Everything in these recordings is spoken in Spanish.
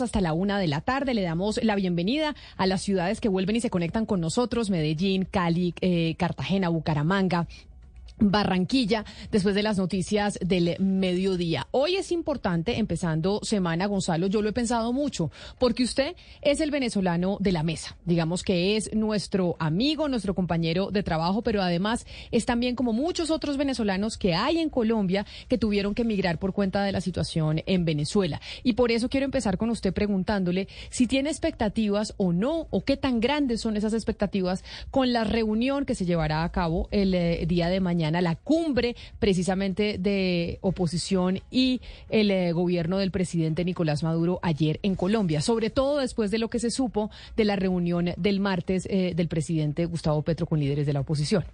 hasta la una de la tarde. Le damos la bienvenida a las ciudades que vuelven y se conectan con nosotros, Medellín, Cali, eh, Cartagena, Bucaramanga, Barranquilla, después de las noticias del mediodía. Hoy es importante, empezando semana, Gonzalo, yo lo he pensado mucho, porque usted es el venezolano de la mesa, digamos que es nuestro amigo, nuestro compañero de trabajo, pero además es también como muchos otros venezolanos que hay en Colombia que tuvieron que emigrar por cuenta de la situación en Venezuela. Y por eso quiero empezar con usted preguntándole si tiene expectativas o no, o qué tan grandes son esas expectativas con la reunión que se llevará a cabo el eh, día de mañana la cumbre precisamente de oposición y el eh, gobierno del presidente Nicolás Maduro ayer en Colombia, sobre todo después de lo que se supo de la reunión del martes eh, del presidente Gustavo Petro con líderes de la oposición.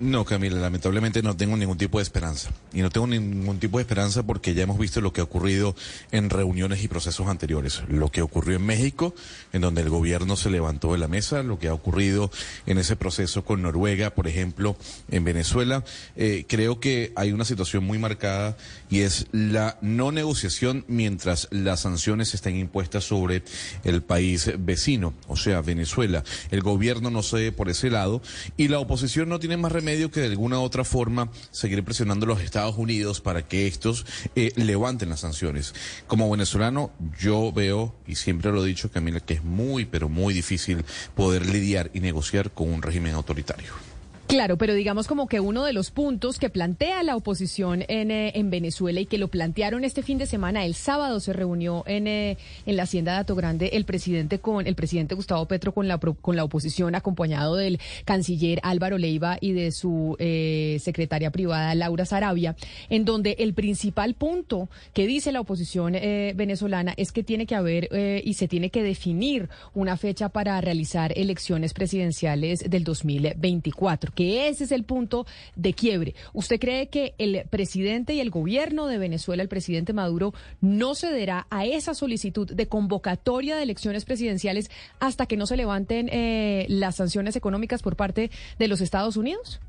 No, Camila, lamentablemente no tengo ningún tipo de esperanza. Y no tengo ningún tipo de esperanza porque ya hemos visto lo que ha ocurrido en reuniones y procesos anteriores. Lo que ocurrió en México, en donde el gobierno se levantó de la mesa, lo que ha ocurrido en ese proceso con Noruega, por ejemplo, en Venezuela. Eh, creo que hay una situación muy marcada y es la no negociación mientras las sanciones estén impuestas sobre el país vecino, o sea, Venezuela. El gobierno no cede por ese lado y la oposición no tiene más remedio medio que de alguna u otra forma seguir presionando a los Estados Unidos para que estos eh, levanten las sanciones. Como venezolano, yo veo, y siempre lo he dicho, Camila, que es muy, pero muy difícil poder lidiar y negociar con un régimen autoritario. Claro, pero digamos como que uno de los puntos que plantea la oposición en, eh, en Venezuela y que lo plantearon este fin de semana, el sábado se reunió en, eh, en la hacienda de Ato Grande el presidente con el presidente Gustavo Petro con la con la oposición acompañado del canciller Álvaro Leiva y de su eh, secretaria privada Laura Sarabia, en donde el principal punto que dice la oposición venezolana es que tiene que haber y se tiene que definir una fecha para realizar elecciones presidenciales del 2024 que ese es el punto de quiebre. ¿Usted cree que el presidente y el gobierno de Venezuela, el presidente Maduro, no cederá a esa solicitud de convocatoria de elecciones presidenciales hasta que no se levanten eh, las sanciones económicas por parte de los Estados Unidos?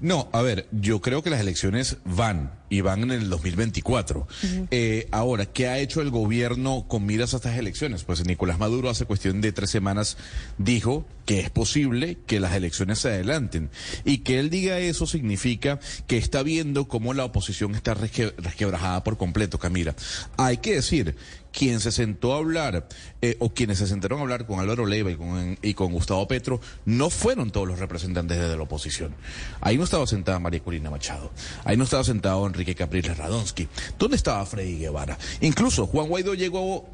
No, a ver, yo creo que las elecciones van y van en el 2024. eh, ahora, ¿qué ha hecho el gobierno con miras a estas elecciones? Pues Nicolás Maduro hace cuestión de tres semanas dijo que es posible que las elecciones se adelanten. Y que él diga eso significa que está viendo cómo la oposición está resquebrajada por completo, Camila. Hay que decir quien se sentó a hablar, eh, o quienes se sentaron a hablar con Álvaro Leiva y con, y con Gustavo Petro, no fueron todos los representantes de la oposición. Ahí no estaba sentada María Corina Machado, ahí no estaba sentado Enrique Capriles Radonsky. ¿Dónde estaba Freddy Guevara? Incluso Juan Guaidó llegó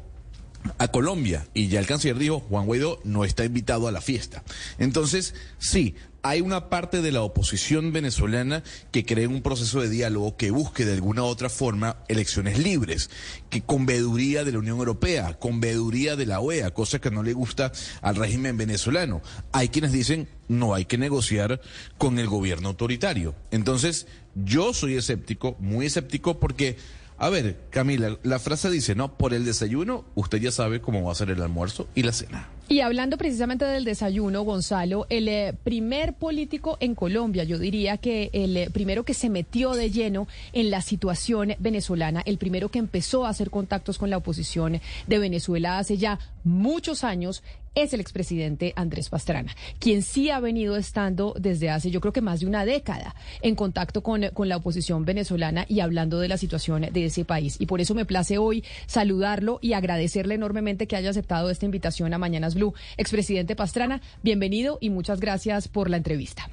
a Colombia y ya el canciller dijo, Juan Guaidó no está invitado a la fiesta. Entonces, sí, hay una parte de la oposición venezolana que cree un proceso de diálogo que busque de alguna u otra forma elecciones libres, que con veeduría de la Unión Europea, con veeduría de la OEA, cosa que no le gusta al régimen venezolano. Hay quienes dicen no hay que negociar con el gobierno autoritario. Entonces, yo soy escéptico, muy escéptico porque a ver, Camila, la frase dice, no, por el desayuno usted ya sabe cómo va a ser el almuerzo y la cena. Y hablando precisamente del desayuno, Gonzalo, el eh, primer político en Colombia, yo diría que el eh, primero que se metió de lleno en la situación venezolana, el primero que empezó a hacer contactos con la oposición de Venezuela hace ya muchos años, es el expresidente Andrés Pastrana, quien sí ha venido estando desde hace yo creo que más de una década en contacto con, con, la oposición venezolana y hablando de la situación de ese país. Y por eso me place hoy saludarlo y agradecerle enormemente que haya aceptado esta invitación a Mañanas Blue. Expresidente Pastrana, bienvenido y muchas gracias por la entrevista.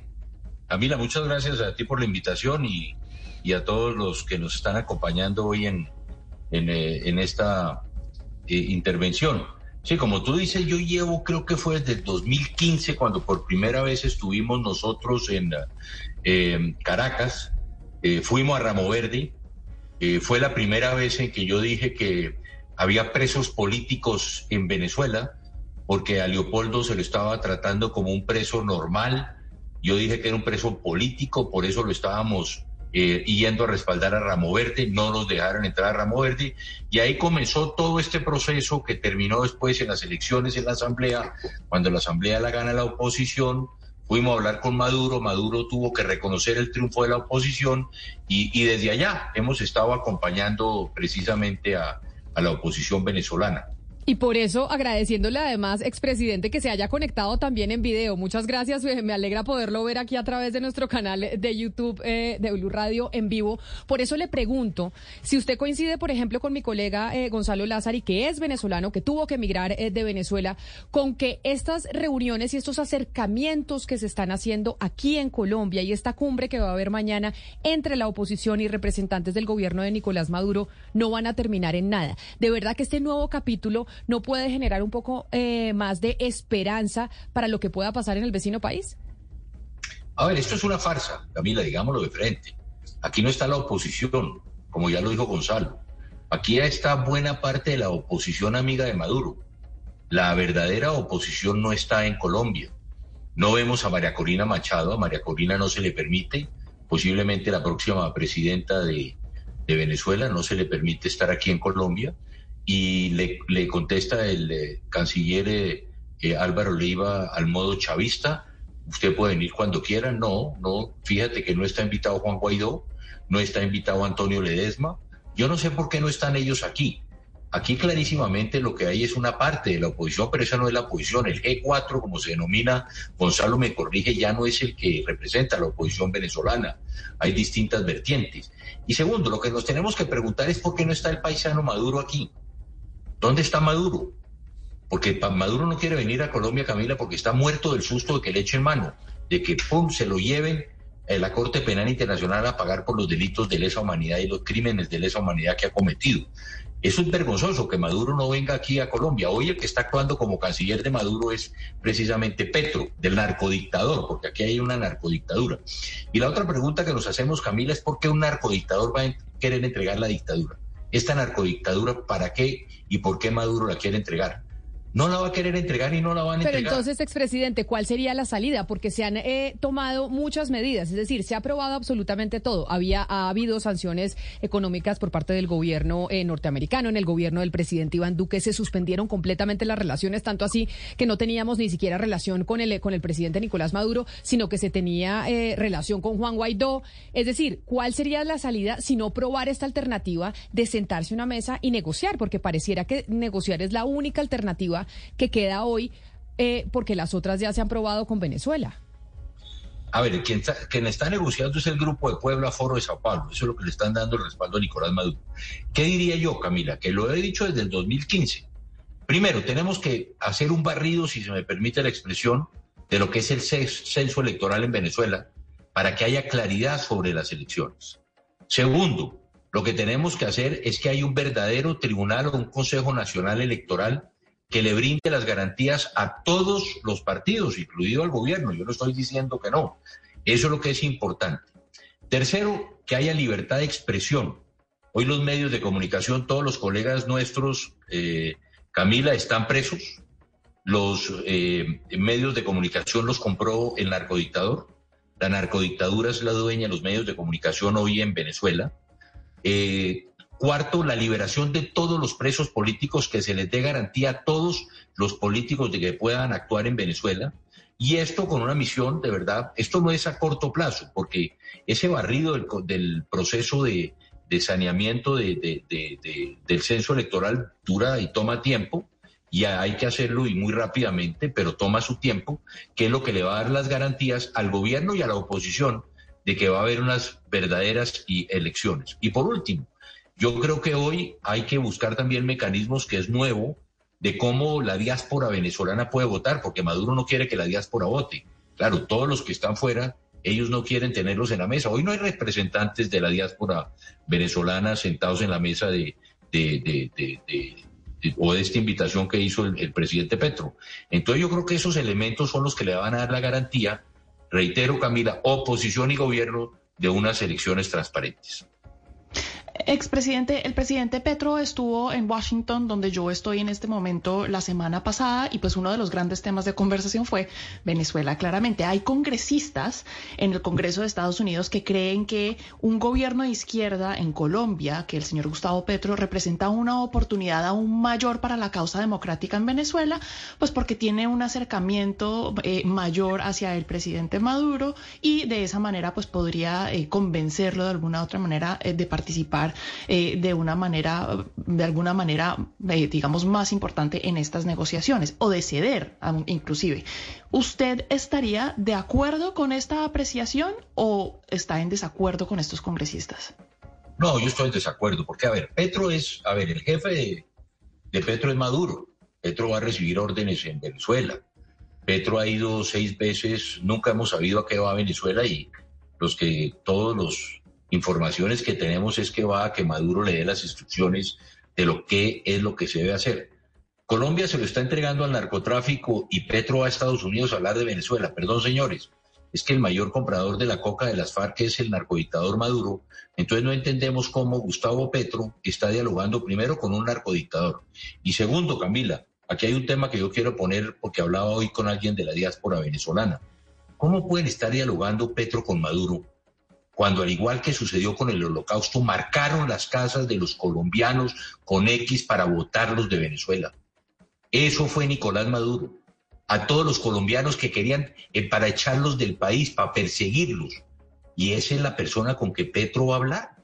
Camila, muchas gracias a ti por la invitación y, y a todos los que nos están acompañando hoy en, en, eh, esta eh, intervención. Sí, como tú dices, yo llevo, creo que fue desde el 2015 cuando por primera vez estuvimos nosotros en eh, Caracas eh, fuimos a Ramo Verde, eh, fue la primera vez en que yo dije que había presos políticos en Venezuela, porque a Leopoldo se lo estaba tratando como un preso normal. Yo dije que era un preso político, por eso lo estábamos eh, yendo a respaldar a Ramo Verde, no nos dejaron entrar a Ramo Verde, y ahí comenzó todo este proceso que terminó después en las elecciones en la Asamblea, cuando la Asamblea la gana la oposición, fuimos a hablar con Maduro, Maduro tuvo que reconocer el triunfo de la oposición y, desde allá hemos estado acompañando precisamente a la oposición venezolana. Y por eso agradeciéndole además, expresidente, que se haya conectado también en video. Muchas gracias, eh, me alegra poderlo ver aquí a través de nuestro canal de YouTube eh, de Blue Radio en vivo. Por eso le pregunto, si usted coincide, por ejemplo, con mi colega eh, Gonzalo Lázari, que es venezolano, que tuvo que emigrar de Venezuela, con que estas reuniones y estos acercamientos que se están haciendo aquí en Colombia y esta cumbre que va a haber mañana entre la oposición y representantes del gobierno de Nicolás Maduro no van a terminar en nada. De verdad que este nuevo capítulo no puede generar un poco eh, más de esperanza para lo que pueda pasar en el vecino país? A ver, esto es una farsa, Camila, digámoslo de frente. Aquí no está la oposición, como ya lo dijo Gonzalo. Aquí está buena parte de la oposición amiga de Maduro. La verdadera oposición no está en Colombia. No vemos a María Corina Machado, a María Corina no se le permite, posiblemente la próxima presidenta de, de Venezuela, no se le permite estar aquí en Colombia y le, contesta el eh, canciller eh, eh, Álvaro Leiva al modo chavista, usted puede venir cuando quiera, no, no, fíjate que no está invitado Juan Guaidó, no está invitado Antonio Ledesma, yo no sé por qué no están ellos aquí. Aquí clarísimamente lo que hay es una parte de la oposición, pero esa no es la oposición. El G4, como se denomina, Gonzalo me corrige, ya no es el que representa la oposición venezolana. Hay distintas vertientes. Y segundo, lo que nos tenemos que preguntar es por qué no está el paisano Maduro aquí. ¿Dónde está Maduro? Porque Maduro no quiere venir a Colombia, Camila, porque está muerto del susto de que le echen mano, de que pum, se lo lleven a la Corte Penal Internacional a pagar por los delitos de lesa humanidad y los crímenes de lesa humanidad que ha cometido. Eso es vergonzoso que Maduro no venga aquí a Colombia. Hoy el que está actuando como canciller de Maduro es precisamente Petro, del narcodictador, porque aquí hay una narcodictadura. Y la otra pregunta que nos hacemos, Camila, es por qué un narcodictador va a querer entregar la dictadura esta narcodictadura, ¿para qué y por qué Maduro la quiere entregar? No la va a querer entregar y no la van a entregar. Pero entonces, expresidente, ¿cuál sería la salida? Porque se han eh, tomado muchas medidas, es decir, se ha aprobado absolutamente todo. Había ha habido sanciones económicas por parte del gobierno eh, norteamericano, en el gobierno del presidente Iván Duque se suspendieron completamente las relaciones, tanto así que no teníamos ni siquiera relación con el con el presidente Nicolás Maduro, sino que se tenía eh, relación con Juan Guaidó. Es decir, ¿cuál sería la salida si no probar esta alternativa de sentarse a una mesa y negociar? Porque pareciera que negociar es la única alternativa que queda hoy eh, porque las otras ya se han probado con Venezuela. A ver, quien está, negociando es el Grupo de Puebla Foro de Sao Paulo. Eso es lo que le están dando el respaldo a Nicolás Maduro. ¿Qué diría yo, Camila? Que lo he dicho desde el 2015. Primero, tenemos que hacer un barrido, si se me permite la expresión, de lo que es el censo electoral en Venezuela para que haya claridad sobre las elecciones. Segundo, lo que tenemos que hacer es que haya un verdadero tribunal o un Consejo Nacional Electoral que le brinde las garantías a todos los partidos, incluido al gobierno. Yo no estoy diciendo que no. Eso es lo que es importante. Tercero, que haya libertad de expresión. Hoy los medios de comunicación, todos los colegas nuestros, eh, Camila, están presos. Los eh, medios de comunicación los compró el narcodictador. La narcodictadura es la dueña de los medios de comunicación hoy en Venezuela. Eh, Cuarto, la liberación de todos los presos políticos, que se les dé garantía a todos los políticos de que puedan actuar en Venezuela. Y esto con una misión, de verdad, esto no es a corto plazo, porque ese barrido del, proceso de, saneamiento del censo electoral dura y toma tiempo, y hay que hacerlo y muy rápidamente, pero toma su tiempo, que es lo que le va a dar las garantías al gobierno y a la oposición de que va a haber unas verdaderas elecciones. Y por último, yo creo que hoy hay que buscar también mecanismos que es nuevo de cómo la diáspora venezolana puede votar, porque Maduro no quiere que la diáspora vote. Claro, todos los que están fuera, ellos no quieren tenerlos en la mesa. Hoy no hay representantes de la diáspora venezolana sentados en la mesa de, o de esta invitación que hizo el, el presidente Petro. Entonces yo creo que esos elementos son los que le van a dar la garantía, reitero Camila, oposición y gobierno, de unas elecciones transparentes. Expresidente, el presidente Petro estuvo en Washington, donde yo estoy en este momento la semana pasada, y pues uno de los grandes temas de conversación fue Venezuela. Claramente, hay congresistas en el Congreso de Estados Unidos que creen que un gobierno de izquierda en Colombia, que el señor Gustavo Petro representa una oportunidad aún mayor para la causa democrática en Venezuela, pues porque tiene un acercamiento eh, mayor hacia el presidente Maduro y de esa manera pues podría eh, convencerlo de alguna otra manera eh, de participar eh, de una manera, de alguna manera, eh, digamos, más importante en estas negociaciones o de ceder, inclusive. ¿Usted estaría de acuerdo con esta apreciación o está en desacuerdo con estos congresistas? No, yo estoy en desacuerdo, porque, a ver, Petro es, a ver, el jefe de, de Petro es Maduro. Petro va a recibir órdenes en Venezuela. Petro ha ido seis veces, nunca hemos sabido a qué va a Venezuela y los que todos los informaciones que tenemos es que va a que Maduro le dé las instrucciones de lo que es lo que se debe hacer. Colombia se lo está entregando al narcotráfico y Petro va a Estados Unidos a hablar de Venezuela. Perdón, señores, es que el mayor comprador de la coca de las FARC es el narcodictador Maduro. Entonces no entendemos cómo Gustavo Petro está dialogando primero con un narcodictador. Y segundo, Camila, aquí hay un tema que yo quiero poner porque hablaba hoy con alguien de la diáspora venezolana. ¿Cómo pueden estar dialogando Petro con Maduro cuando al igual que sucedió con el holocausto, marcaron las casas de los colombianos con X para votarlos de Venezuela. Eso fue Nicolás Maduro. A todos los colombianos que querían eh, para echarlos del país, para perseguirlos. Y esa es la persona con que Petro va a hablar.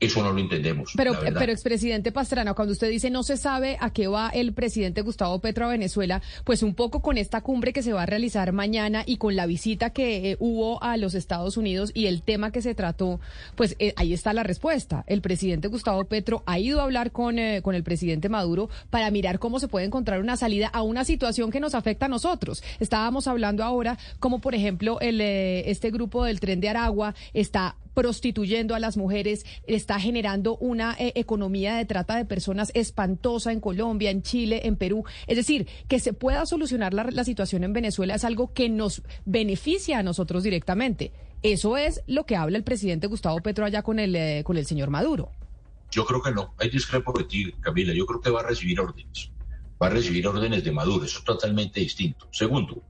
Eso no lo entendemos. Pero, pero expresidente Pastrana, cuando usted dice no se sabe a qué va el presidente Gustavo Petro a Venezuela, pues un poco con esta cumbre que se va a realizar mañana y con la visita que eh, hubo a los Estados Unidos y el tema que se trató, pues eh, ahí está la respuesta. El presidente Gustavo Petro ha ido a hablar con, eh, con el presidente Maduro para mirar cómo se puede encontrar una salida a una situación que nos afecta a nosotros. Estábamos hablando ahora como, por ejemplo, el, este grupo del tren de Aragua está prostituyendo a las mujeres, está generando una eh, economía de trata de personas espantosa en Colombia, en Chile, en Perú. Es decir, que se pueda solucionar la, situación en Venezuela es algo que nos beneficia a nosotros directamente. Eso es lo que habla el presidente Gustavo Petro allá con el, eh, con el señor Maduro. Yo creo que no. Hay discrepo de ti, Camila. Yo creo que va a recibir órdenes. Va a recibir órdenes de Maduro. Eso es totalmente distinto. Segundo,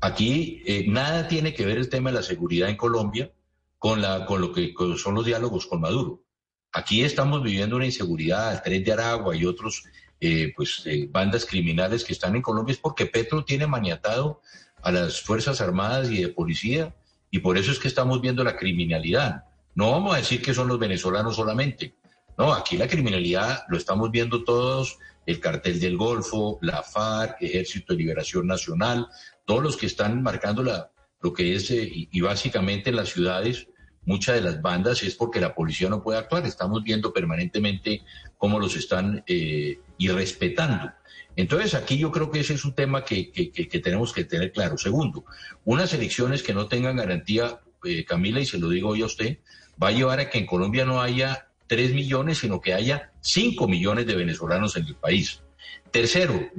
aquí eh, nada tiene que ver el tema de la seguridad en Colombia con, la, con lo que son los diálogos con Maduro. Aquí estamos viviendo una inseguridad, el tren de Aragua y otros eh, pues, eh, bandas criminales que están en Colombia es porque Petro tiene maniatado a las Fuerzas Armadas y de Policía y por eso es que estamos viendo la criminalidad. No vamos a decir que son los venezolanos solamente. No, aquí la criminalidad lo estamos viendo todos, el cartel del Golfo, la FARC, Ejército de Liberación Nacional, todos los que están marcando la, lo que es, eh, y, básicamente en las ciudades, muchas de las bandas es porque la policía no puede actuar. Estamos viendo permanentemente cómo los están eh, irrespetando. Entonces, aquí yo creo que ese es un tema que, que, tenemos que tener claro. Segundo, unas elecciones que no tengan garantía, eh, Camila, y se lo digo hoy a usted, va a llevar a que en Colombia no haya tres millones, sino que haya cinco millones de venezolanos en el país. Tercero,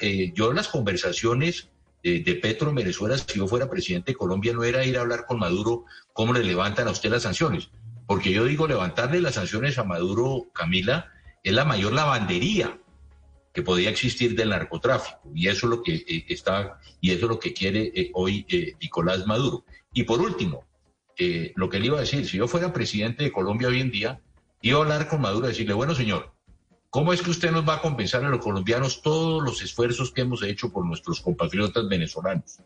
eh, yo las conversaciones de, Petro en Venezuela, si yo fuera presidente de Colombia, no era ir a hablar con Maduro cómo le levantan a usted las sanciones. Porque yo digo, levantarle las sanciones a Maduro, Camila, es la mayor lavandería que podía existir del narcotráfico. Y eso es lo que eh, está, y eso es lo que quiere eh, hoy eh, Nicolás Maduro. Y por último, lo que le iba a decir, si yo fuera presidente de Colombia hoy en día, iba a hablar con Maduro y decirle, bueno, señor, ¿Cómo es que usted nos va a compensar a los colombianos todos los esfuerzos que hemos hecho por nuestros compatriotas venezolanos?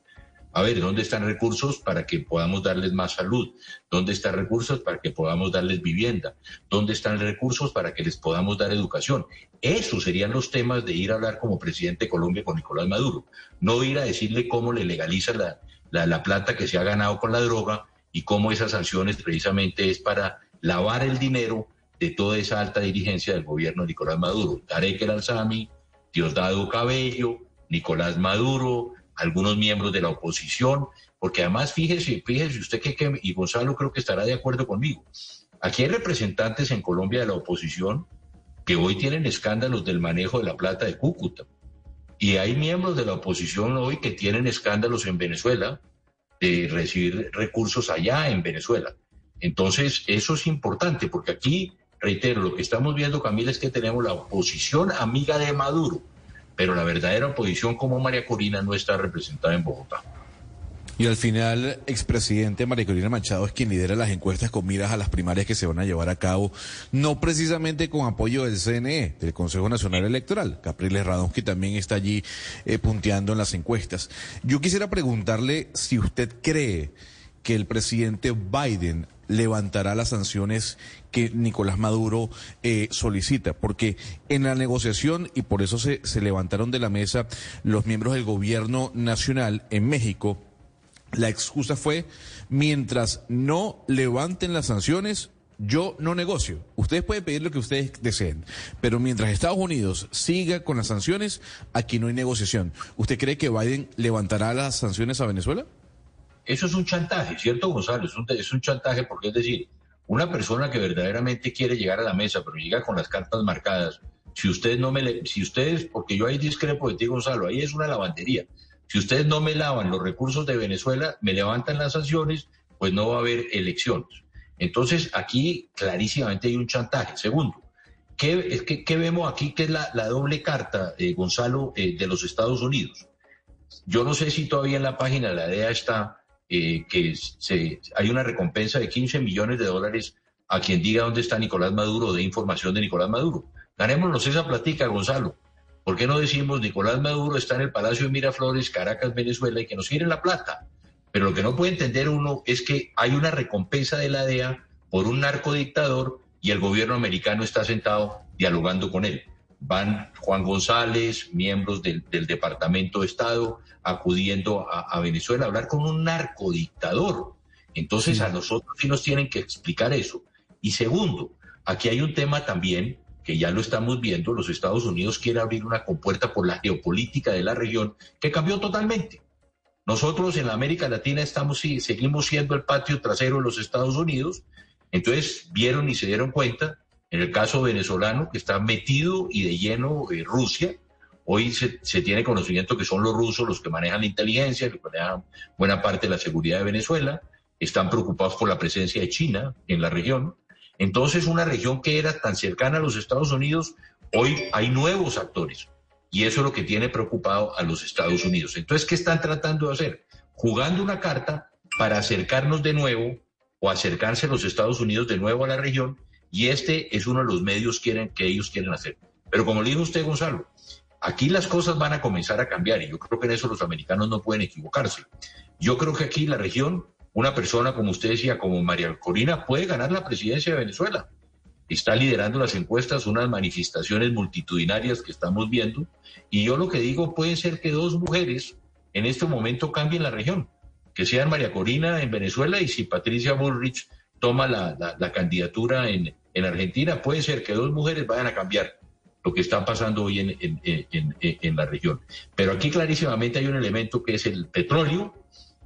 A ver, ¿dónde están recursos para que podamos darles más salud? ¿Dónde están recursos para que podamos darles vivienda? ¿Dónde están recursos para que les podamos dar educación? Esos serían los temas de ir a hablar como presidente de Colombia con Nicolás Maduro. No ir a decirle cómo le legaliza la, la, la plata que se ha ganado con la droga y cómo esas sanciones precisamente es para lavar el dinero de toda esa alta dirigencia del gobierno de Nicolás Maduro. Tarek El Alzami, Diosdado Cabello, Nicolás Maduro, algunos miembros de la oposición, porque además fíjese, fíjese usted que, que, y Gonzalo creo que estará de acuerdo conmigo. Aquí hay representantes en Colombia de la oposición que hoy tienen escándalos del manejo de la plata de Cúcuta. Y hay miembros de la oposición hoy que tienen escándalos en Venezuela de recibir recursos allá en Venezuela. Entonces, eso es importante, porque aquí, reitero, lo que estamos viendo, Camila, es que tenemos la oposición amiga de Maduro, pero la verdadera oposición como María Corina no está representada en Bogotá. Y al final, expresidente María Corina Machado es quien lidera las encuestas con miras a las primarias que se van a llevar a cabo, no precisamente con apoyo del CNE, del Consejo Nacional Electoral. Capriles Radonsky también está allí eh, punteando en las encuestas. Yo quisiera preguntarle si usted cree que el presidente Biden levantará las sanciones que Nicolás Maduro eh, solicita, porque en la negociación, y por eso se, se levantaron de la mesa los miembros del gobierno nacional en México, la excusa fue, mientras no levanten las sanciones, yo no negocio. Ustedes pueden pedir lo que ustedes deseen, pero mientras Estados Unidos siga con las sanciones, aquí no hay negociación. ¿Usted cree que Biden levantará las sanciones a Venezuela? Eso es un chantaje, ¿cierto, Gonzalo? Es un, chantaje porque es decir, una persona que verdaderamente quiere llegar a la mesa, pero llega con las cartas marcadas, si ustedes no me si ustedes, porque yo ahí discrepo de ti, Gonzalo, ahí es una lavandería. Si ustedes no me lavan los recursos de Venezuela, me levantan las sanciones, pues no va a haber elecciones. Entonces, aquí clarísimamente hay un chantaje. Segundo, ¿qué, qué, vemos aquí que es la, doble carta, eh, Gonzalo, eh, de los Estados Unidos? Yo no sé si todavía en la página de la DEA está eh, que se, hay una recompensa de 15 millones de dólares a quien diga dónde está Nicolás Maduro, de información de Nicolás Maduro. Ganémonos esa platica, Gonzalo. ¿Por qué no decimos Nicolás Maduro está en el Palacio de Miraflores, Caracas, Venezuela, y que nos giren la plata? Pero lo que no puede entender uno es que hay una recompensa de la DEA por un narcodictador y el gobierno americano está sentado dialogando con él. Van Juan González, miembros del, Departamento de Estado, acudiendo a, Venezuela a hablar con un narcodictador. Entonces a nosotros sí nos tienen que explicar eso. Y segundo, aquí hay un tema también que ya lo estamos viendo, los Estados Unidos quiere abrir una compuerta por la geopolítica de la región que cambió totalmente. Nosotros en la América Latina estamos y seguimos siendo el patio trasero de los Estados Unidos. Entonces vieron y se dieron cuenta, en el caso venezolano, que está metido y de lleno eh, Rusia. Hoy se, tiene conocimiento que son los rusos los que manejan la inteligencia, que manejan buena parte de la seguridad de Venezuela. Están preocupados por la presencia de China en la región. Entonces, una región que era tan cercana a los Estados Unidos, hoy hay nuevos actores. Y eso es lo que tiene preocupado a los Estados Unidos. Entonces, ¿qué están tratando de hacer? Jugando una carta para acercarnos de nuevo o acercarse a los Estados Unidos de nuevo a la región. Y este es uno de los medios quieren, que ellos quieren hacer. Pero como le dijo usted, Gonzalo, aquí las cosas van a comenzar a cambiar y yo creo que en eso los americanos no pueden equivocarse. Yo creo que aquí la región una persona, como usted decía, como María Corina, puede ganar la presidencia de Venezuela. Está liderando las encuestas, unas manifestaciones multitudinarias que estamos viendo. Y yo lo que digo puede ser que dos mujeres en este momento cambien la región, que sean María Corina en Venezuela y si Patricia Bullrich toma la, candidatura en, Argentina, puede ser que dos mujeres vayan a cambiar lo que está pasando hoy en, la región. Pero aquí clarísimamente hay un elemento que es el petróleo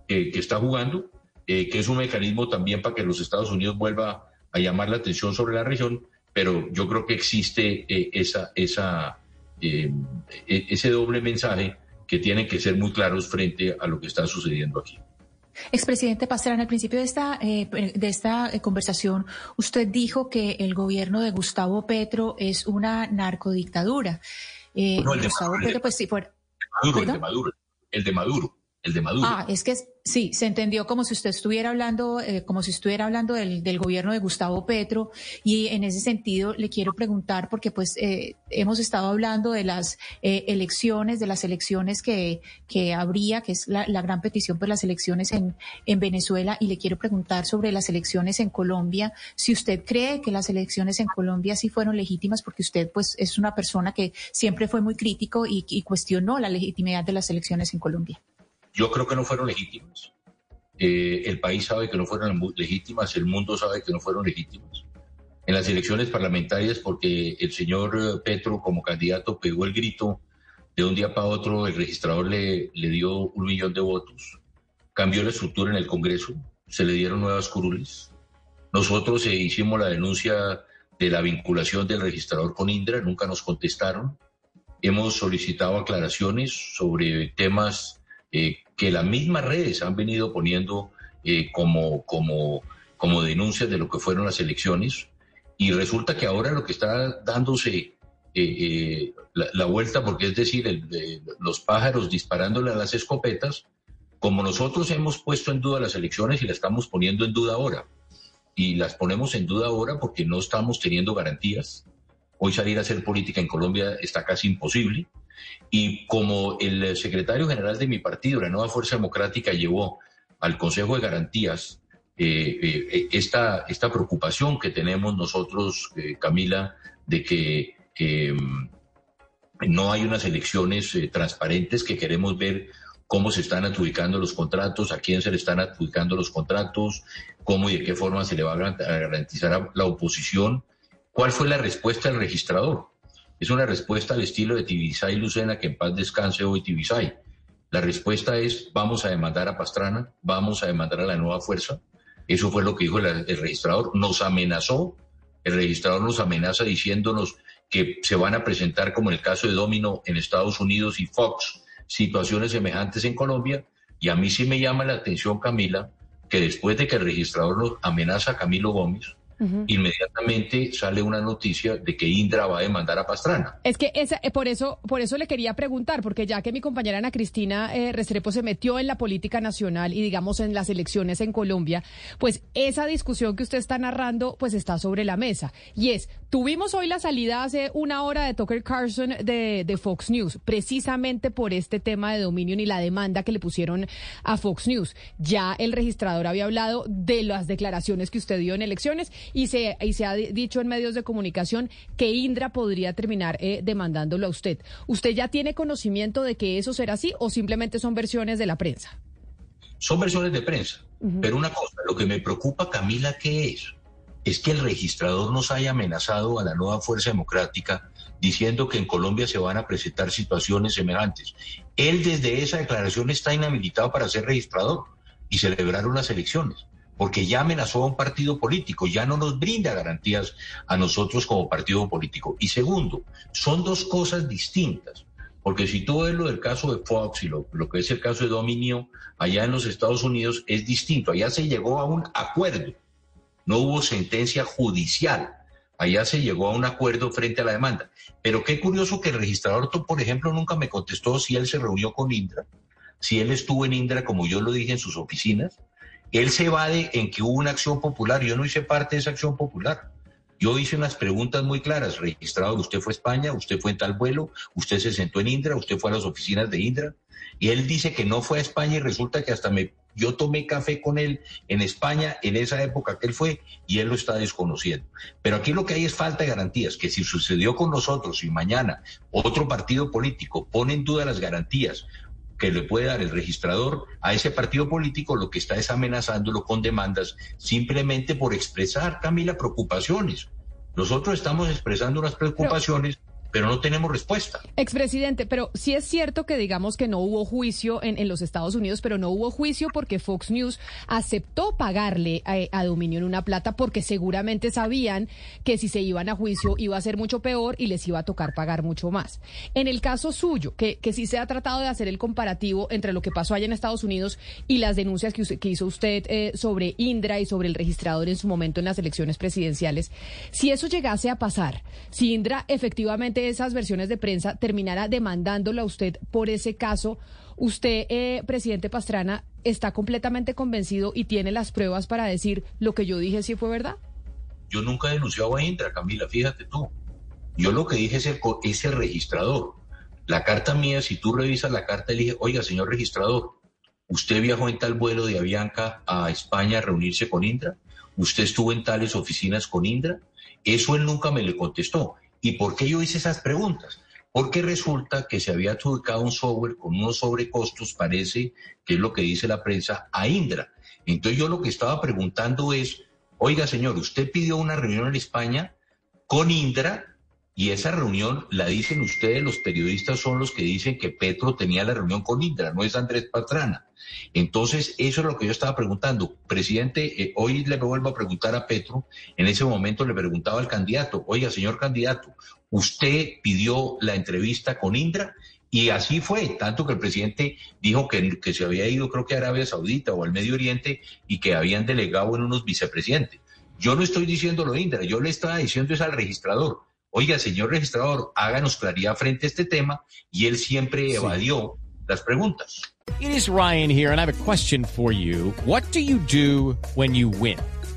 que está jugando eh, que es un mecanismo también para que los Estados Unidos vuelva a llamar la atención sobre la región, pero yo creo que existe eh, esa, esa, eh, e, ese doble mensaje que tienen que ser muy claros frente a lo que está sucediendo aquí. Expresidente Pastrana, al principio de esta, de esta conversación, usted dijo que el gobierno de Gustavo Petro es una narcodictadura. no, el de Gustavo Petro, pues sí, fue... el de Maduro, el de Maduro el de Maduro. Ah, es que sí, se entendió como si usted estuviera hablando, eh, como si estuviera hablando del, del, gobierno de Gustavo Petro. Y en ese sentido le quiero preguntar, porque pues eh, hemos estado hablando de las eh, elecciones, de las elecciones que, que habría, que es la, gran petición por las elecciones en, en Venezuela. Y le quiero preguntar sobre las elecciones en Colombia, si usted cree que las elecciones en Colombia sí fueron legítimas, porque usted pues es una persona que siempre fue muy crítico y cuestionó la legitimidad de las elecciones en Colombia. Yo creo que no fueron legítimas. Eh, el país sabe que no fueron legítimas, el mundo sabe que no fueron legítimas. En las elecciones parlamentarias, porque el señor eh, Petro como candidato pegó el grito, de un día para otro el registrador le, le dio un millón de votos, cambió la estructura en el Congreso, se le dieron nuevas curules. Nosotros eh, hicimos la denuncia de la vinculación del registrador con Indra, nunca nos contestaron. Hemos solicitado aclaraciones sobre temas eh, que las mismas redes han venido poniendo eh, como, como, como denuncias de lo que fueron las elecciones. Y resulta que ahora lo que está dándose eh, la, vuelta, porque es decir, los pájaros disparándole a las escopetas, como nosotros hemos puesto en duda las elecciones y las estamos poniendo en duda ahora, y las ponemos en duda ahora porque no estamos teniendo garantías. Hoy salir a hacer política en Colombia está casi imposible. Y como el secretario general de mi partido, la Nueva Fuerza Democrática, llevó al Consejo de Garantías eh, eh, esta, esta preocupación que tenemos nosotros, eh, Camila, de que no hay unas elecciones transparentes, que queremos ver cómo se están adjudicando los contratos, a quién se le están adjudicando los contratos, cómo y de qué forma se le va a garantizar la oposición. ¿Cuál fue la respuesta del registrador? Es una respuesta al estilo de Tibisay Lucena, que en paz descanse hoy Tibisay. La respuesta es, vamos a demandar a Pastrana, vamos a demandar a la nueva fuerza. Eso fue lo que dijo el, registrador. Nos amenazó, el registrador nos amenaza diciéndonos que se van a presentar, como el caso de Domino en Estados Unidos y Fox, situaciones semejantes en Colombia. Y a mí sí me llama la atención, Camila, que después de que el registrador nos amenaza a Camilo Gómez, inmediatamente sale una noticia de que Indra va a demandar a Pastrana. Es que esa, eh, por eso por eso le quería preguntar, porque ya que mi compañera Ana Cristina eh, Restrepo se metió en la política nacional y digamos en las elecciones en Colombia, pues esa discusión que usted está narrando pues está sobre la mesa. Y es, tuvimos hoy la salida hace una hora de Tucker Carlson de, de Fox News, precisamente por este tema de Dominion y la demanda que le pusieron a Fox News. Ya el registrador había hablado de las declaraciones que usted dio en elecciones y se, y se ha dicho en medios de comunicación que Indra podría terminar eh, demandándolo a usted. ¿Usted ya tiene conocimiento de que eso será así o simplemente son versiones de la prensa? Son versiones de prensa. Pero una cosa, lo que me preocupa, Camila, ¿qué es? Es que el registrador nos haya amenazado a la nueva Fuerza Democrática diciendo que en Colombia se van a presentar situaciones semejantes. Él desde esa declaración está inhabilitado para ser registrador y celebrar unas elecciones porque ya amenazó a un partido político, ya no nos brinda garantías a nosotros como partido político. Y segundo, son dos cosas distintas, porque si tú ves lo del caso de Fox y lo, que es el caso de Dominio allá en los Estados Unidos, es distinto. Allá se llegó a un acuerdo, no hubo sentencia judicial. Allá se llegó a un acuerdo frente a la demanda. Pero qué curioso que el registrador, por ejemplo, nunca me contestó si él se reunió con Indra, si él estuvo en Indra, como yo lo dije, en sus oficinas, él se evade en que hubo una acción popular. Yo no hice parte de esa acción popular. Yo hice unas preguntas muy claras. Registrado, usted fue a España, usted fue en tal vuelo, usted se sentó en Indra, usted fue a las oficinas de Indra. Y él dice que no fue a España y resulta que hasta me, yo tomé café con él en España en esa época que él fue y él lo está desconociendo. Pero aquí lo que hay es falta de garantías, que si sucedió con nosotros y mañana otro partido político pone en duda las garantías que le puede dar el registrador a ese partido político, lo que está es amenazándolo con demandas simplemente por expresar, Camila, preocupaciones. Nosotros estamos expresando unas preocupaciones pero no tenemos respuesta. Expresidente, pero sí es cierto que digamos que no hubo juicio en, los Estados Unidos, pero no hubo juicio porque Fox News aceptó pagarle a, a Dominion una plata porque seguramente sabían que si se iban a juicio iba a ser mucho peor y les iba a tocar pagar mucho más. En el caso suyo, que, que sí se ha tratado de hacer el comparativo entre lo que pasó allá en Estados Unidos y las denuncias que, que hizo usted eh, sobre Indra y sobre el registrador en su momento en las elecciones presidenciales, si eso llegase a pasar, si Indra efectivamente esas versiones de prensa terminara demandándolo a usted por ese caso, usted, eh, presidente Pastrana, está completamente convencido y tiene las pruebas para decir lo que yo dije si fue verdad. Yo nunca he denunciado a Indra, Camila, fíjate tú. Yo lo que dije es el, es registrador. La carta mía, si tú revisas la carta, dije, oiga, señor registrador, usted viajó en tal vuelo de Avianca a España a reunirse con Indra, usted estuvo en tales oficinas con Indra. Eso él nunca me le contestó. ¿Y por qué yo hice esas preguntas? Porque resulta que se había adjudicado un software con unos sobrecostos, parece que es lo que dice la prensa, a Indra. Entonces yo lo que estaba preguntando es, oiga señor, usted pidió una reunión en España con Indra y esa reunión la dicen ustedes, los periodistas son los que dicen que Petro tenía la reunión con Indra, no es Andrés Pastrana. Entonces, eso es lo que yo estaba preguntando. Presidente, eh, hoy le vuelvo a preguntar a Petro, en ese momento le preguntaba al candidato, oiga, señor candidato, ¿usted pidió la entrevista con Indra? Y así fue, tanto que el presidente dijo que, que se había ido, creo que a Arabia Saudita o al Medio Oriente, y que habían delegado en unos vicepresidentes. Yo no estoy diciendo lo Indra, yo le estaba diciendo es al registrador. Oiga, señor registrador, háganos claridad frente a este tema, y él siempre evadió las preguntas. It is Ryan here, and I have a question for you. What do you do when you win?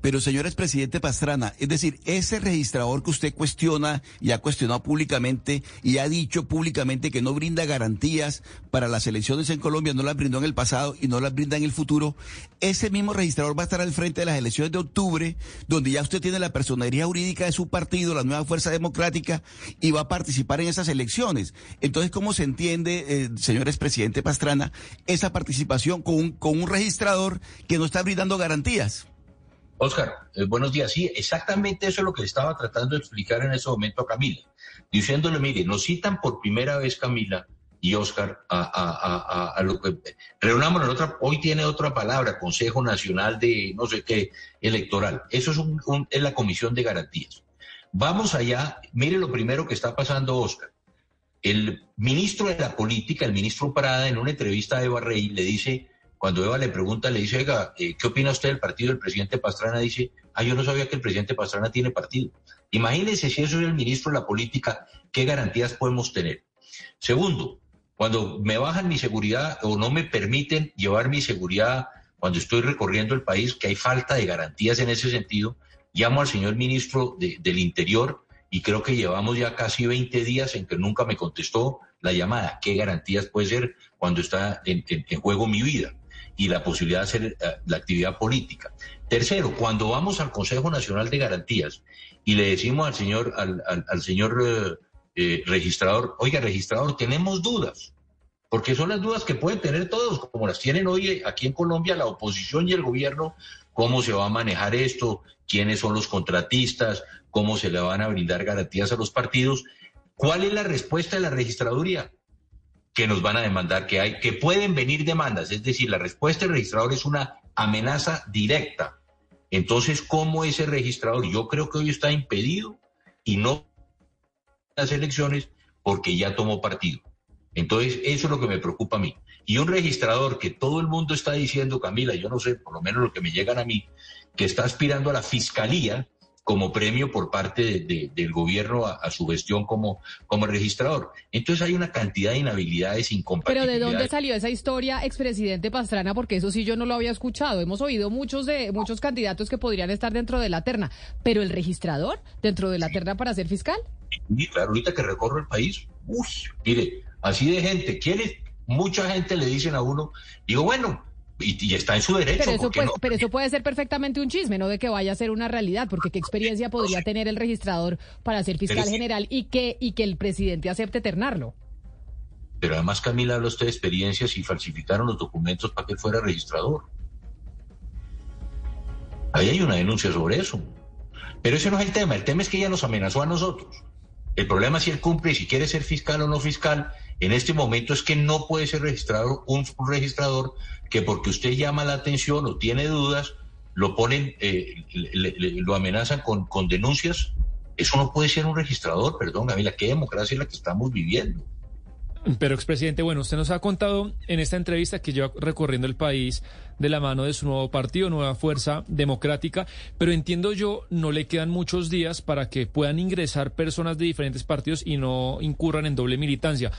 Pero, señor expresidente Pastrana, es decir, ese registrador que usted cuestiona y ha cuestionado públicamente y ha dicho públicamente que no brinda garantías para las elecciones en Colombia, no las brindó en el pasado y no las brinda en el futuro, ese mismo registrador va a estar al frente de las elecciones de octubre, donde ya usted tiene la personería jurídica de su partido, la nueva Fuerza Democrática, y va a participar en esas elecciones. Entonces, ¿cómo se entiende, eh, señor expresidente Pastrana, esa participación con un, con un registrador que no está brindando garantías? Oscar, eh, buenos días. Sí, exactamente eso es lo que estaba tratando de explicar en ese momento a Camila, diciéndole, mire, nos citan por primera vez Camila y Oscar a, a, a, lo que reunámonos otra, hoy tiene otra palabra, Consejo Nacional de no sé qué electoral. Eso es, un, un, es la Comisión de Garantías. Vamos allá, mire lo primero que está pasando, Oscar. El ministro de la política, el ministro Prada, en una entrevista a Eva Rey, le dice cuando Eva le pregunta, le dice, eh, ¿qué opina usted del partido del presidente Pastrana? Dice, ah, yo no sabía que el presidente Pastrana tiene partido. Imagínense si eso es el ministro de la política, ¿qué garantías podemos tener? Segundo, cuando me bajan mi seguridad o no me permiten llevar mi seguridad cuando estoy recorriendo el país, que hay falta de garantías en ese sentido, llamo al señor ministro de, del Interior y creo que llevamos ya casi 20 días en que nunca me contestó la llamada. ¿Qué garantías puede ser cuando está en juego mi vida? Y la posibilidad de hacer eh, la actividad política. Tercero, cuando vamos al Consejo Nacional de Garantías y le decimos al señor, al, al, señor eh, eh, registrador, oiga, registrador, tenemos dudas, porque son las dudas que pueden tener todos, como las tienen hoy aquí en Colombia la oposición y el gobierno, cómo se va a manejar esto, quiénes son los contratistas, cómo se le van a brindar garantías a los partidos. ¿Cuál es la respuesta de la registraduría? Que nos van a demandar, que hay, que pueden venir demandas, es decir, la respuesta del registrador es una amenaza directa. Entonces, ¿cómo ese registrador? Yo creo que hoy está impedido y no las elecciones porque ya tomó partido. Entonces, eso es lo que me preocupa a mí. Y un registrador que todo el mundo está diciendo, Camila, yo no sé, por lo menos lo que me llegan a mí, que está aspirando a la fiscalía, como premio por parte de, de, del gobierno a, a, su gestión como, como registrador. Entonces hay una cantidad de inhabilidades, incompatibilidades. Pero ¿de dónde salió esa historia, expresidente Pastrana? Porque eso sí yo no lo había escuchado. Hemos oído muchos de muchos candidatos que podrían estar dentro de la terna, pero el registrador dentro de la terna para ser fiscal. Sí, claro, ahorita que recorro el país, uy, mire, así de gente, ¿quiere? Mucha gente le dicen a uno, digo, bueno, y, y, está en su derecho. Pero eso, puede, no? pero eso puede ser perfectamente un chisme, no de que vaya a ser una realidad, porque qué experiencia podría tener el registrador para ser fiscal pero general y que, y que el presidente acepte ternarlo. Pero además, Camila, habla usted de experiencias y falsificaron los documentos para que fuera registrador. Ahí hay una denuncia sobre eso. Pero ese no es el tema. El tema es que ella nos amenazó a nosotros. El problema es si él cumple y si quiere ser fiscal o no fiscal. En este momento es que no puede ser registrador un, registrador que porque usted llama la atención o tiene dudas, lo ponen, eh, le, lo amenazan con, con, denuncias. Eso no puede ser un registrador, perdón, Camila, qué democracia es la que estamos viviendo. Pero, expresidente, bueno, usted nos ha contado en esta entrevista que lleva recorriendo el país de la mano de su nuevo partido, Nueva Fuerza Democrática, pero entiendo yo, no le quedan muchos días para que puedan ingresar personas de diferentes partidos y no incurran en doble militancia.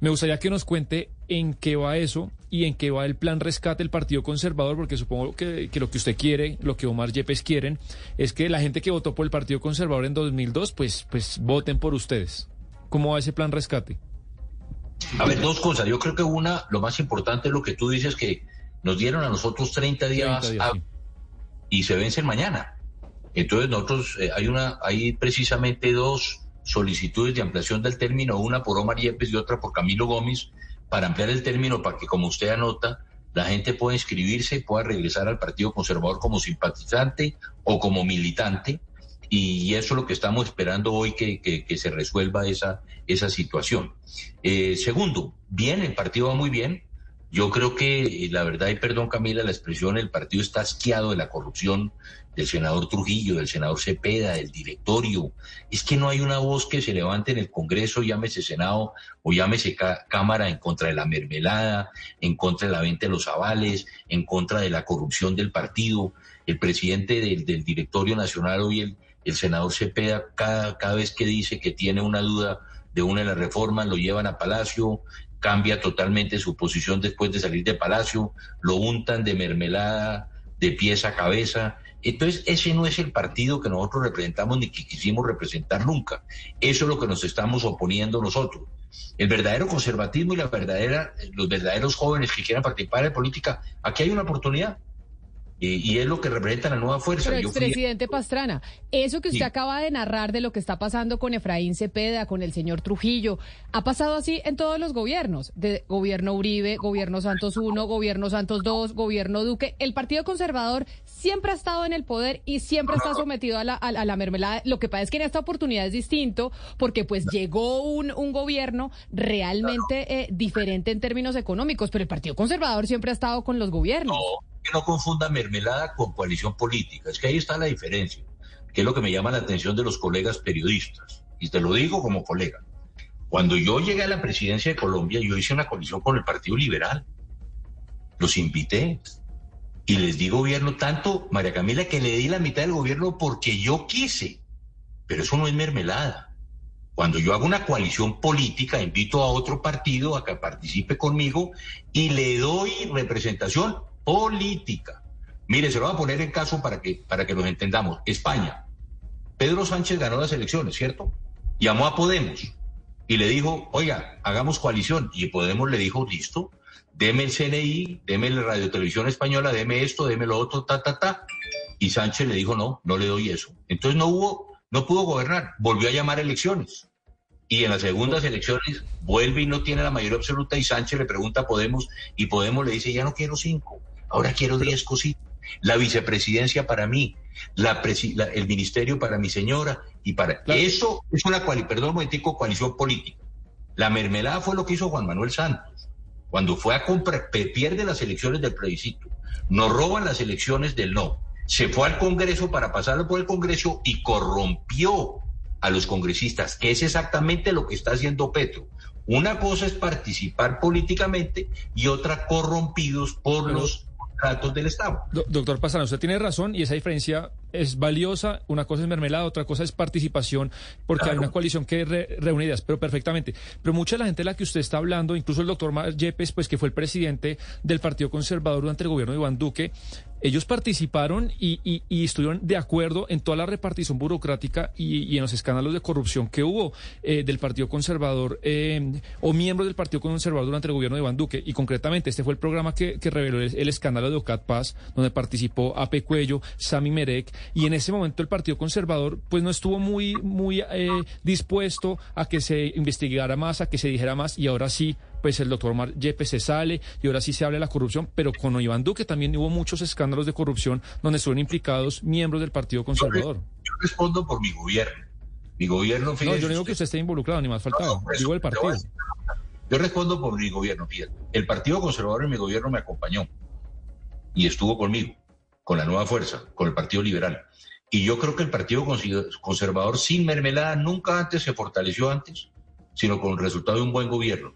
Me gustaría que nos cuente en qué va eso y en qué va el plan rescate del Partido Conservador, porque supongo que, que, lo que usted quiere, lo que Omar Yepes quieren, es que la gente que votó por el Partido Conservador en 2002, pues, pues voten por ustedes. ¿Cómo va ese plan rescate? A ver, dos cosas. Yo creo que una, lo más importante es lo que tú dices, que nos dieron a nosotros 30 días, 30 días a, sí. y se vencen mañana. Entonces nosotros, eh, hay una, hay precisamente dos solicitudes de ampliación del término, una por Omar Yepes y otra por Camilo Gómez, para ampliar el término para que, como usted anota, la gente pueda inscribirse, pueda regresar al Partido Conservador como simpatizante o como militante. Y eso es lo que estamos esperando hoy, que, que, se resuelva esa, esa situación. Eh, segundo, bien, el partido va muy bien. Yo creo que, la verdad, y perdón Camila la expresión, el partido está asqueado de la corrupción del senador Trujillo, del senador Cepeda, del directorio. Es que no hay una voz que se levante en el Congreso, llámese Senado o llámese Cámara, en contra de la mermelada, en contra de la venta de los avales, en contra de la corrupción del partido. El presidente del, directorio nacional hoy, el, senador Cepeda, cada, cada vez que dice que tiene una duda de una de las reformas, lo llevan a Palacio, cambia totalmente su posición después de salir de Palacio, lo untan de mermelada de pies a cabeza. Entonces, ese no es el partido que nosotros representamos ni que quisimos representar nunca. Eso es lo que nos estamos oponiendo nosotros. El verdadero conservatismo y la verdadera, los verdaderos jóvenes que quieran participar en política, aquí hay una oportunidad y es lo que representa la nueva fuerza. Pero, expresidente Pastrana, eso que usted acaba de narrar de lo que está pasando con Efraín Cepeda, con el señor Trujillo, ha pasado así en todos los gobiernos, de gobierno Uribe, gobierno Santos I, gobierno Santos II, gobierno Duque. El Partido Conservador siempre ha estado en el poder y siempre está sometido a la, a, la mermelada. Lo que pasa es que en esta oportunidad es distinto porque pues llegó un, un gobierno realmente eh, diferente en términos económicos, pero el Partido Conservador siempre ha estado con los gobiernos que no confunda mermelada con coalición política. Es que ahí está la diferencia, que es lo que me llama la atención de los colegas periodistas. Y te lo digo como colega. Cuando yo llegué a la presidencia de Colombia, yo hice una coalición con el Partido Liberal. Los invité. Y les di gobierno tanto, María Camila, que le di la mitad del gobierno porque yo quise. Pero eso no es mermelada. Cuando yo hago una coalición política, invito a otro partido a que participe conmigo y le doy representación política. Mire, se lo voy a poner en caso para que, para que nos entendamos. España. Pedro Sánchez ganó las elecciones, ¿cierto? Llamó a Podemos y le dijo, oiga, hagamos coalición. Y Podemos le dijo, listo, deme el CNI, deme la Radio Televisión Española, deme esto, deme lo otro, ta, ta, ta. Y Sánchez le dijo, no, no le doy eso. Entonces no hubo, no pudo gobernar, volvió a llamar elecciones y en las segundas elecciones vuelve y no tiene la mayoría absoluta y Sánchez le pregunta a Podemos y Podemos le dice, ya no quiero cinco, ahora quiero diez cositas. La vicepresidencia para mí, la, el ministerio para mi señora y para... Eso es una, perdón un momentico, coalición política. La mermelada fue lo que hizo Juan Manuel Santos. Cuando fue a comprar, pierde las elecciones del plebiscito, nos roban las elecciones del no, se fue al Congreso para pasarlo por el Congreso y corrompió a los congresistas, que es exactamente lo que está haciendo Petro. Una cosa es participar políticamente y otra corrompidos por los doctor Pastrana, usted tiene razón y esa diferencia es valiosa. Una cosa es mermelada, otra cosa es participación, porque hay una coalición que reúne ideas, pero perfectamente. Pero mucha de la gente de la que usted está hablando, incluso el doctor Yepes, pues que fue el presidente del Partido Conservador durante el gobierno de Iván Duque, ellos participaron y, estuvieron de acuerdo en toda la repartición burocrática y, en los escándalos de corrupción que hubo eh, del Partido Conservador eh, o miembros del Partido Conservador durante el gobierno de Iván Duque. Y concretamente, este fue el programa que, reveló el, escándalo de Ocat Paz, donde participó Ape Cuello, Sami Merek, y en ese momento el Partido Conservador pues no estuvo muy, muy eh, dispuesto a que se investigara más, a que se dijera más, y ahora sí pues el doctor Omar Yepes se sale y ahora sí se habla de la corrupción, pero con Iván Duque también hubo muchos escándalos de corrupción donde estuvieron implicados miembros del Partido Conservador. Yo, respondo por mi gobierno. Mi gobierno, No, yo no digo que usted esté involucrado, ni más faltaba. digo el partido. Yo respondo por mi gobierno, fíjate. El Partido Conservador en mi gobierno me acompañó y estuvo conmigo, con la nueva fuerza, con el Partido Liberal. Y yo creo que el Partido Conservador sin mermelada nunca antes se fortaleció antes, sino con el resultado de un buen gobierno.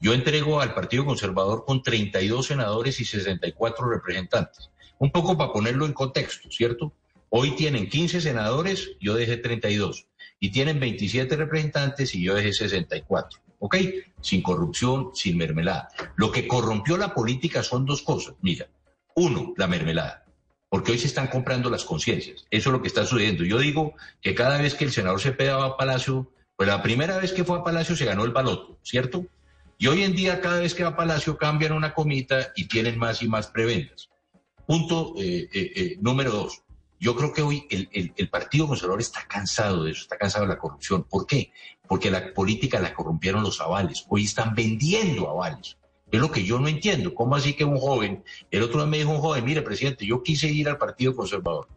Yo entrego al Partido Conservador con 32 senadores y 64 representantes. Un poco para ponerlo en contexto, ¿cierto? Hoy tienen 15 senadores, yo dejé 32. Y tienen 27 representantes y yo dejé 64. ¿Ok? Sin corrupción, sin mermelada. Lo que corrompió la política son dos cosas. Mira, uno, la mermelada. Porque hoy se están comprando las conciencias. Eso es lo que está sucediendo. Yo digo que cada vez que el senador Cepeda va a Palacio, pues la primera vez que fue a Palacio se ganó el baloto, ¿cierto? Y hoy en día, cada vez que va a Palacio, cambian una comita y tienen más y más preventas. Punto eh, eh, eh, número dos. Yo creo que hoy el, el, Partido Conservador está cansado de eso, está cansado de la corrupción. ¿Por qué? Porque la política la corrompieron los avales. Hoy están vendiendo avales. Es lo que yo no entiendo. ¿Cómo así que un joven, el otro día me dijo un joven, mire, presidente, yo quise ir al Partido Conservador.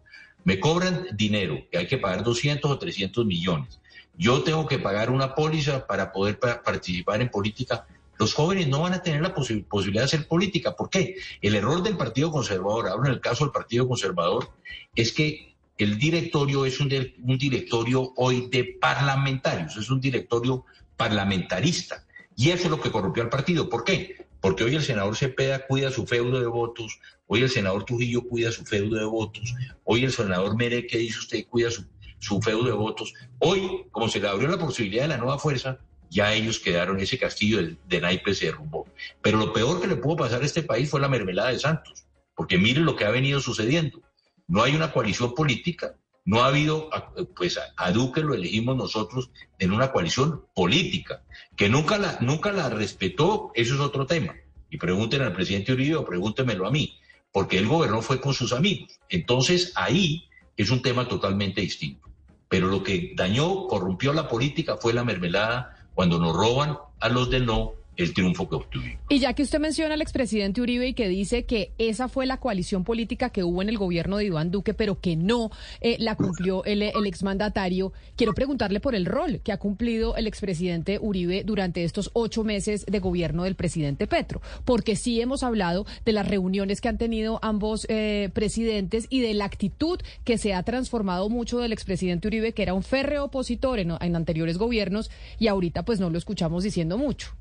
Me cobran dinero, que hay que pagar 200 o 300 millones. Yo tengo que pagar una póliza para poder pa- participar en política. Los jóvenes no van a tener la posi- posibilidad de hacer política. ¿Por qué? El error del Partido Conservador, ahora en el caso del Partido Conservador, es que el directorio es un directorio hoy de parlamentarios, es un directorio parlamentarista. Y eso es lo que corrompió al partido. ¿Por qué? Porque hoy el senador Cepeda cuida su feudo de votos, hoy el senador Trujillo cuida su feudo de votos, hoy el senador Mere, que dice usted, cuida su, su feudo de votos. Hoy, como se le abrió la posibilidad de la nueva fuerza, ya ellos quedaron, ese castillo de, de naipes se derrumbó. Pero lo peor que le pudo pasar a este país fue la mermelada de Santos, porque miren lo que ha venido sucediendo. No hay una coalición política, no ha habido, pues a, a Duque lo elegimos nosotros en una coalición política, que nunca la, nunca la respetó, eso es otro tema. Y pregunten al presidente Uribe o pregúntemelo a mí, porque él gobernó fue con sus amigos. Entonces ahí es un tema totalmente distinto. Pero lo que dañó, corrompió la política fue la mermelada cuando nos roban a los del no el triunfo que obtuvimos. Y ya que usted menciona al expresidente Uribe y que dice que esa fue la coalición política que hubo en el gobierno de Iván Duque, pero que no eh, la cumplió el, el exmandatario, quiero preguntarle por el rol que ha cumplido el expresidente Uribe durante estos ocho meses de gobierno del presidente Petro. Porque sí hemos hablado de las reuniones que han tenido ambos eh, presidentes y de la actitud que se ha transformado mucho del expresidente Uribe, que era un férreo opositor en, en anteriores gobiernos, y ahorita pues no lo escuchamos diciendo mucho.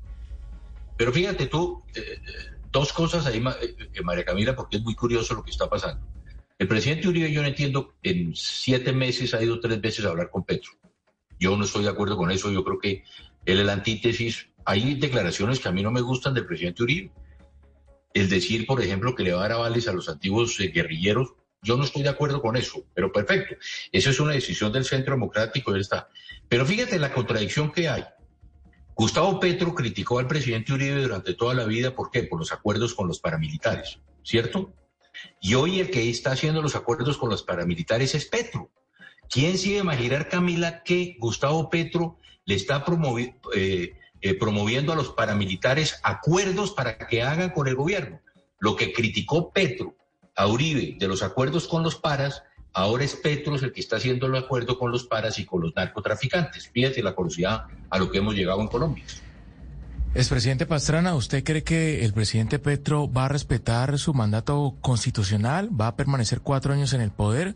Pero fíjate tú, eh, eh, dos cosas ahí, eh, María Camila, porque es muy curioso lo que está pasando. El presidente Uribe, yo no entiendo, en siete meses ha ido tres veces a hablar con Petro. Yo no estoy de acuerdo con eso, yo creo que él es la antítesis. Hay declaraciones que a mí no me gustan del presidente Uribe. El decir, por ejemplo, que le va a dar avales a los antiguos guerrilleros, yo no estoy de acuerdo con eso, pero perfecto. Eso es una decisión del Centro Democrático, él está. Pero fíjate la contradicción que hay. Gustavo Petro criticó al presidente Uribe durante toda la vida, ¿por qué? Por los acuerdos con los paramilitares, ¿cierto? Y hoy el que está haciendo los acuerdos con los paramilitares es Petro. ¿Quién se iba a imaginar, Camila, que Gustavo Petro le está eh, eh, promoviendo a los paramilitares acuerdos para que hagan con el gobierno? Lo que criticó Petro a Uribe de los acuerdos con los paras, ahora es Petro el que está haciendo el acuerdo con los paras y con los narcotraficantes. Fíjate la curiosidad a lo que hemos llegado en Colombia. Expresidente Pastrana, ¿usted cree que el presidente Petro va a respetar su mandato constitucional? ¿Va a permanecer cuatro años en el poder?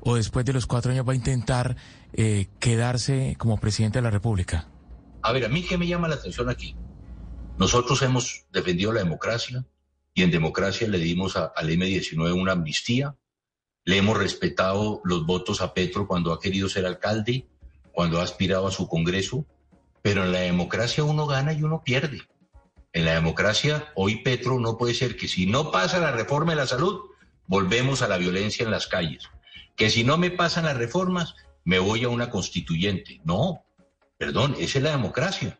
¿O después de los cuatro años va a intentar eh, quedarse como presidente de la República? A ver, a mí qué me llama la atención aquí. Nosotros hemos defendido la democracia y en democracia le dimos a- al M19 una amnistía. Le hemos respetado los votos a Petro cuando ha querido ser alcalde, cuando ha aspirado a su Congreso. Pero en la democracia uno gana y uno pierde. En la democracia, hoy Petro no puede ser que si no pasa la reforma de la salud, volvemos a la violencia en las calles. Que si no me pasan las reformas, me voy a una constituyente. No, perdón, esa es la democracia.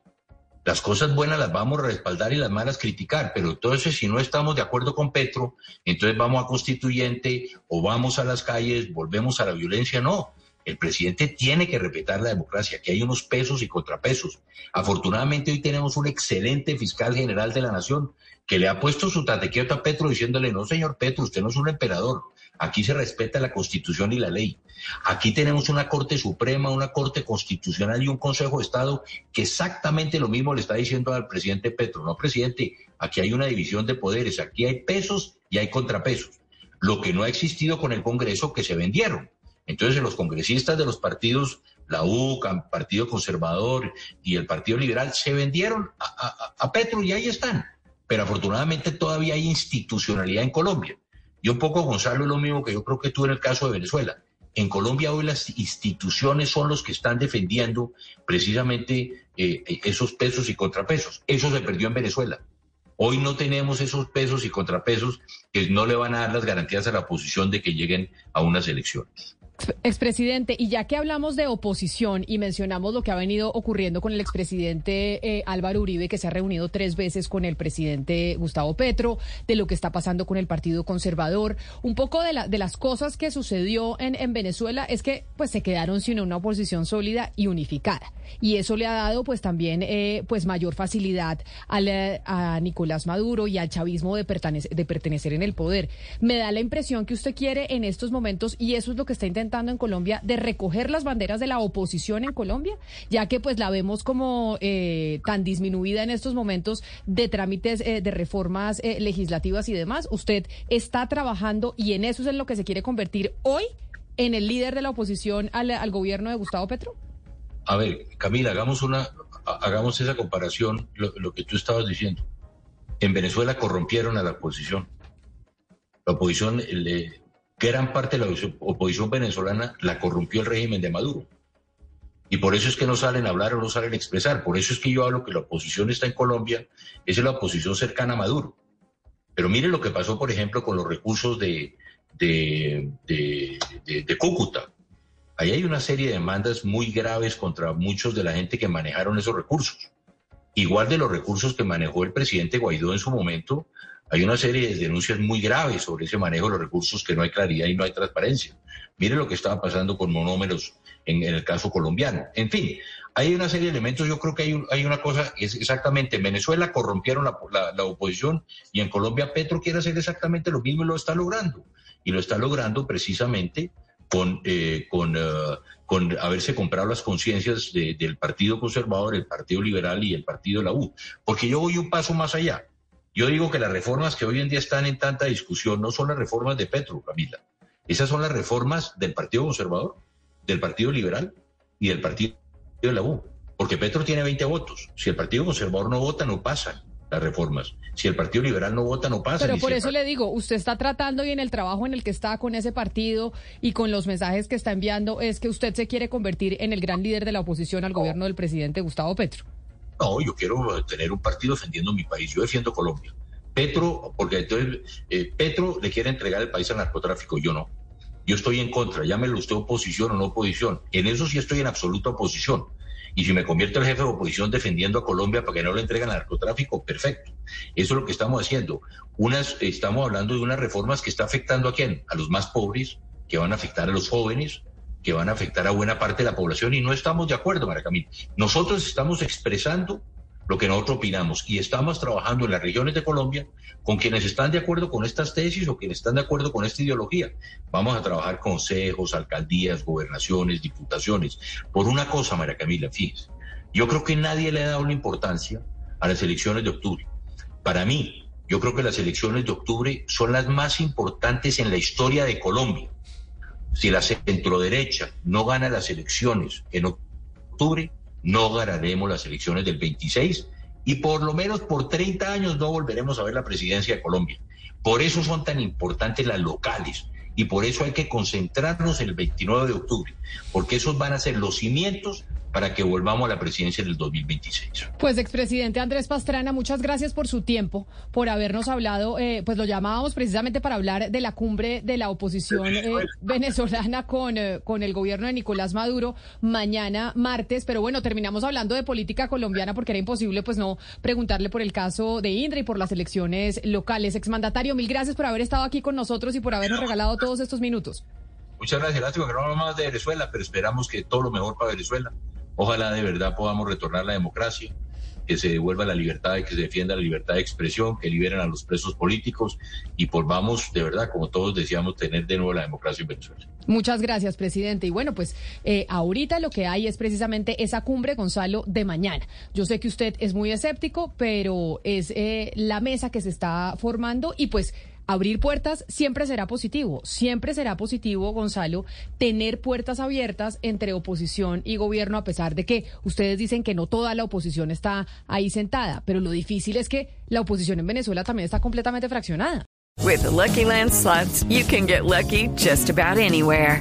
Las cosas buenas las vamos a respaldar y las malas criticar, pero entonces si no estamos de acuerdo con Petro, entonces vamos a constituyente o vamos a las calles, volvemos a la violencia. No, el presidente tiene que respetar la democracia, que hay unos pesos y contrapesos. Afortunadamente hoy tenemos un excelente fiscal general de la nación que le ha puesto su tatequieto a Petro diciéndole, no señor Petro, usted no es un emperador, aquí se respeta la constitución y la ley. Aquí tenemos una Corte Suprema, una Corte Constitucional y un Consejo de Estado que exactamente lo mismo le está diciendo al presidente Petro. No, presidente, aquí hay una división de poderes, aquí hay pesos y hay contrapesos. Lo que no ha existido con el Congreso que se vendieron. Entonces los congresistas de los partidos, la UCA, Partido Conservador y el Partido Liberal, se vendieron a, a- a Petro y ahí están. Pero afortunadamente todavía hay institucionalidad en Colombia. Y un poco, Gonzalo, lo mismo que yo creo que tú en el caso de Venezuela. En Colombia hoy las instituciones son los que están defendiendo precisamente eh, esos pesos y contrapesos. Eso se perdió en Venezuela. Hoy no tenemos esos pesos y contrapesos que no le van a dar las garantías a la oposición de que lleguen a unas elecciones. Expresidente, y ya que hablamos de oposición y mencionamos lo que ha venido ocurriendo con el expresidente eh, Álvaro Uribe, que se ha reunido tres veces con el presidente Gustavo Petro, de lo que está pasando con el Partido Conservador, un poco de, la, de las cosas que sucedió en, en Venezuela es que pues se quedaron sin una oposición sólida y unificada. Y eso le ha dado pues también eh, pues mayor facilidad eh, a Nicolás Maduro y al chavismo de, pertenecer, de pertenecer en el poder. Me da la impresión que usted quiere en estos momentos, y eso es lo que está intentando en Colombia de recoger las banderas de la oposición en Colombia, ya que pues la vemos como eh, tan disminuida en estos momentos de trámites eh, de reformas eh, legislativas y demás. Usted está trabajando y en eso es en lo que se quiere convertir hoy en el líder de la oposición al, gobierno de Gustavo Petro. A ver, Camila, hagamos una, hagamos esa comparación, lo, lo que tú estabas diciendo. En Venezuela corrompieron a la oposición. La oposición le, gran parte de la oposición venezolana la corrompió el régimen de Maduro. Y por eso es que no salen a hablar o no salen a expresar. Por eso es que yo hablo que la oposición está en Colombia, es la oposición cercana a Maduro. Pero mire lo que pasó, por ejemplo, con los recursos de, de, de, de, Cúcuta. Ahí hay una serie de demandas muy graves contra muchos de la gente que manejaron esos recursos. Igual de los recursos que manejó el presidente Guaidó en su momento, hay una serie de denuncias muy graves sobre ese manejo de los recursos que no hay claridad y no hay transparencia. Mire lo que estaba pasando con monómeros en, el caso colombiano. En fin, hay una serie de elementos. Yo creo que hay, hay una cosa, es exactamente, en Venezuela corrompieron la, oposición y en Colombia Petro quiere hacer exactamente lo mismo y lo está logrando. Y lo está logrando precisamente con, eh, con, eh, con haberse comprado las conciencias del Partido Conservador, el Partido Liberal y el Partido de la U. Porque yo voy un paso más allá. Yo digo que las reformas que hoy en día están en tanta discusión no son las reformas de Petro, Camila. Esas son las reformas del Partido Conservador, del Partido Liberal y del Partido de la U. Porque Petro tiene 20 votos. Si el Partido Conservador no vota, no pasan las reformas. Si el Partido Liberal no vota, no pasa. Pero por eso le digo, usted está tratando y en el trabajo en el que está con ese partido y con los mensajes que está enviando es que usted se quiere convertir en el gran líder de la oposición al gobierno del presidente Gustavo Petro. No, yo quiero tener un partido defendiendo mi país. Yo defiendo Colombia. Petro, porque entonces eh, Petro le quiere entregar el país al narcotráfico, yo no. Yo estoy en contra, llámelo usted oposición o no oposición. En eso sí estoy en absoluta oposición. Y si me convierto en jefe de oposición defendiendo a Colombia para que no le entreguen al narcotráfico, perfecto. Eso es lo que estamos haciendo. Unas, estamos hablando de unas reformas que está afectando a quién? A los más pobres, que van a afectar a los jóvenes, que van a afectar a buena parte de la población y no estamos de acuerdo, Maracamín. Nosotros estamos expresando lo que nosotros opinamos y estamos trabajando en las regiones de Colombia con quienes están de acuerdo con estas tesis o quienes están de acuerdo con esta ideología. Vamos a trabajar consejos, alcaldías, gobernaciones, diputaciones. Por una cosa, María Camila, fíjese, yo creo que nadie le ha dado la importancia a las elecciones de octubre. Para mí, yo creo que las elecciones de octubre son las más importantes en la historia de Colombia si la centroderecha no gana las elecciones en octubre, no ganaremos las elecciones del 26 y por lo menos por 30 años no volveremos a ver la presidencia de Colombia. Por eso son tan importantes las locales y por eso hay que concentrarnos el 29 de octubre, porque esos van a ser los cimientos para que volvamos a la presidencia del 2026. Pues, expresidente Andrés Pastrana, muchas gracias por su tiempo, por habernos hablado, eh, pues lo llamábamos precisamente para hablar de la cumbre de la oposición eh, venezolana con, eh, con el gobierno de Nicolás Maduro mañana martes, pero bueno, terminamos hablando de política colombiana porque era imposible pues no preguntarle por el caso de Indra y por las elecciones locales. Exmandatario, mil gracias por haber estado aquí con nosotros y por habernos regalado todos estos minutos. Muchas gracias, lástima que no hablamos más de Venezuela, pero esperamos que todo lo mejor para Venezuela. Ojalá de verdad podamos retornar la democracia, que se devuelva la libertad y que se defienda la libertad de expresión, que liberen a los presos políticos y volvamos de verdad, como todos decíamos, tener de nuevo la democracia en Venezuela. Muchas gracias, presidente. Y bueno, pues eh, ahorita lo que hay es precisamente esa cumbre, Gonzalo, de mañana. Yo sé que usted es muy escéptico, pero es eh, la mesa que se está formando y pues abrir puertas siempre será positivo, siempre será positivo, Gonzalo, tener puertas abiertas entre oposición y gobierno, a pesar de que ustedes dicen que no toda la oposición está ahí sentada, pero lo difícil es que la oposición en Venezuela también está completamente fraccionada. With Lucky Land you can get lucky just about anywhere.